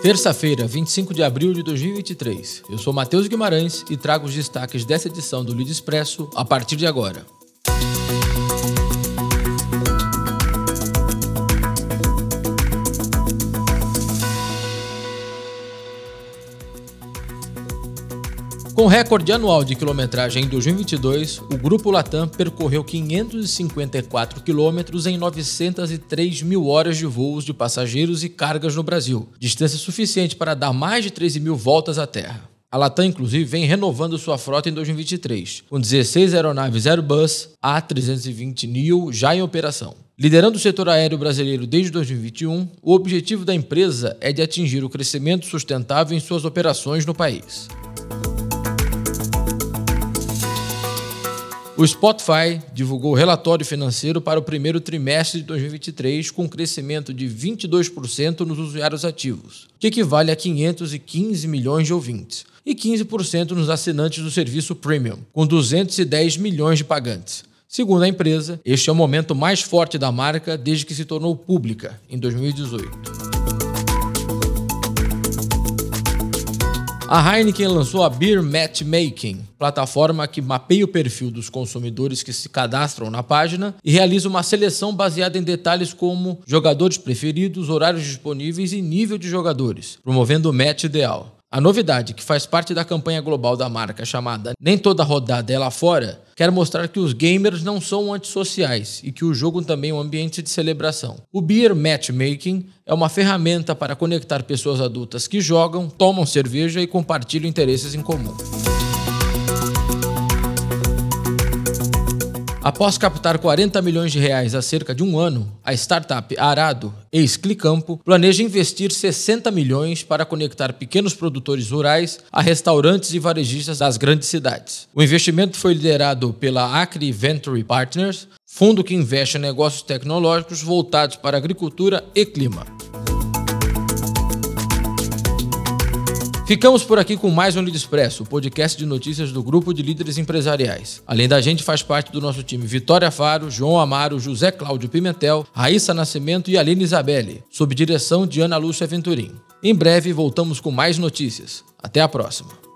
Terça-feira, 25 de abril de 2023. Eu sou Matheus Guimarães e trago os destaques dessa edição do Lead Expresso a partir de agora. Com recorde anual de quilometragem em 2022, o Grupo Latam percorreu 554 quilômetros em 903 mil horas de voos de passageiros e cargas no Brasil, distância suficiente para dar mais de 13 mil voltas à Terra. A Latam, inclusive, vem renovando sua frota em 2023, com 16 aeronaves Airbus A320neo já em operação. Liderando o setor aéreo brasileiro desde 2021, o objetivo da empresa é de atingir o crescimento sustentável em suas operações no país. O Spotify divulgou o relatório financeiro para o primeiro trimestre de 2023 com um crescimento de 22% nos usuários ativos, que equivale a 515 milhões de ouvintes, e 15% nos assinantes do serviço Premium, com 210 milhões de pagantes. Segundo a empresa, este é o momento mais forte da marca desde que se tornou pública, em 2018. A Heineken lançou a Beer Matchmaking, plataforma que mapeia o perfil dos consumidores que se cadastram na página e realiza uma seleção baseada em detalhes como jogadores preferidos, horários disponíveis e nível de jogadores, promovendo o match ideal. A novidade, que faz parte da campanha global da marca chamada Nem Toda Rodada é Lá Fora, quer mostrar que os gamers não são antissociais e que o jogo também é um ambiente de celebração. O Beer Matchmaking é uma ferramenta para conectar pessoas adultas que jogam, tomam cerveja e compartilham interesses em comum. Após captar 40 milhões de reais há cerca de um ano, a startup Arado, ex-Clicampo, planeja investir 60 milhões para conectar pequenos produtores rurais a restaurantes e varejistas das grandes cidades. O investimento foi liderado pela Acre Venture Partners, fundo que investe em negócios tecnológicos voltados para agricultura e clima. Ficamos por aqui com mais um Lead Expresso, o podcast de notícias do Grupo de Líderes Empresariais. Além da gente, faz parte do nosso time Vitória Faro, João Amaro, José Cláudio Pimentel, Raíssa Nascimento e Aline Isabelle, sob direção de Ana Lúcia Venturim. Em breve voltamos com mais notícias. Até a próxima.